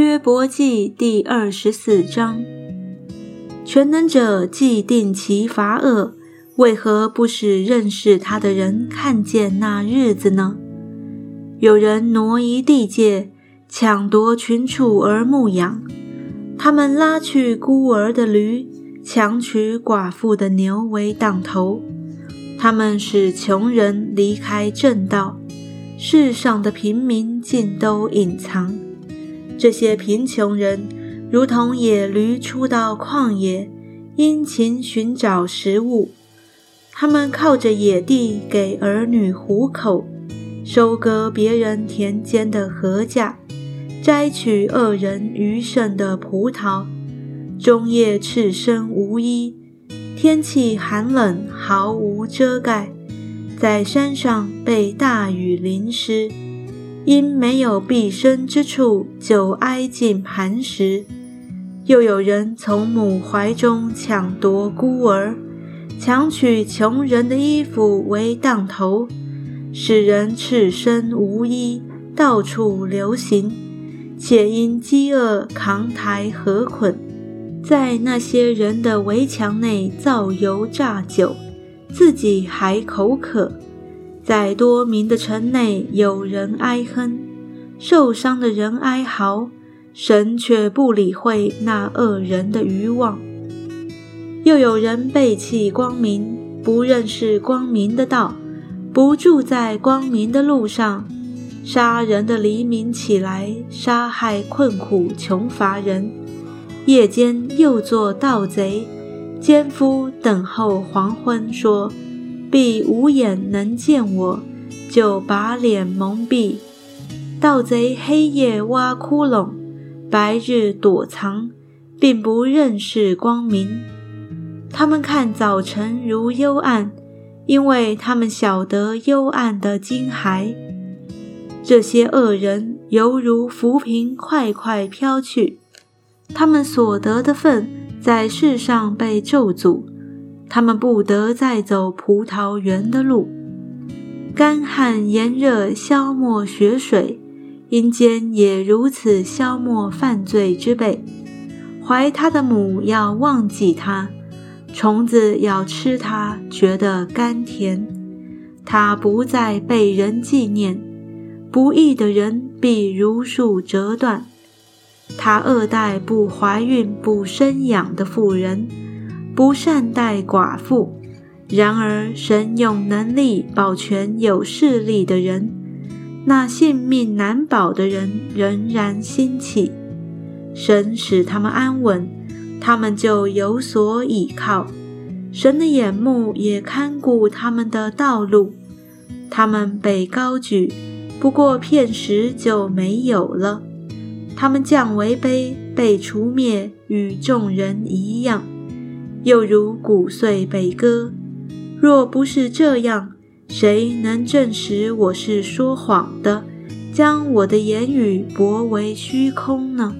约伯记第二十四章，全能者既定其罚恶，为何不使认识他的人看见那日子呢？有人挪移地界，抢夺群畜而牧养，他们拉去孤儿的驴，强取寡妇的牛为当头，他们使穷人离开正道，世上的平民尽都隐藏。这些贫穷人如同野驴出到旷野，殷勤寻找食物。他们靠着野地给儿女糊口，收割别人田间的禾稼，摘取恶人余剩的葡萄。终夜赤身无衣，天气寒冷，毫无遮盖，在山上被大雨淋湿。因没有避身之处，就挨近磐石；又有人从母怀中抢夺孤儿，强取穷人的衣服为当头，使人赤身无衣，到处流行，且因饥饿扛抬河捆，在那些人的围墙内造油榨酒，自己还口渴。在多民的城内，有人哀哼，受伤的人哀嚎，神却不理会那恶人的欲望。又有人背弃光明，不认识光明的道，不住在光明的路上，杀人的黎明起来，杀害困苦穷乏人；夜间又做盗贼，奸夫等候黄昏，说。必无眼能见我，就把脸蒙蔽。盗贼黑夜挖窟窿，白日躲藏，并不认识光明。他们看早晨如幽暗，因为他们晓得幽暗的惊骇。这些恶人犹如浮萍，快快飘去。他们所得的份，在世上被咒诅。他们不得再走葡萄园的路，干旱炎热消磨血水，阴间也如此消磨犯罪之辈。怀他的母要忘记他，虫子要吃他，觉得甘甜。他不再被人纪念，不义的人必如数折断。他恶待不怀孕不生养的妇人。不善待寡妇，然而神用能力保全有势力的人，那性命难保的人仍然兴起。神使他们安稳，他们就有所倚靠。神的眼目也看顾他们的道路。他们被高举，不过片时就没有了。他们降为卑，被除灭，与众人一样。又如谷穗被割，若不是这样，谁能证实我是说谎的，将我的言语驳为虚空呢？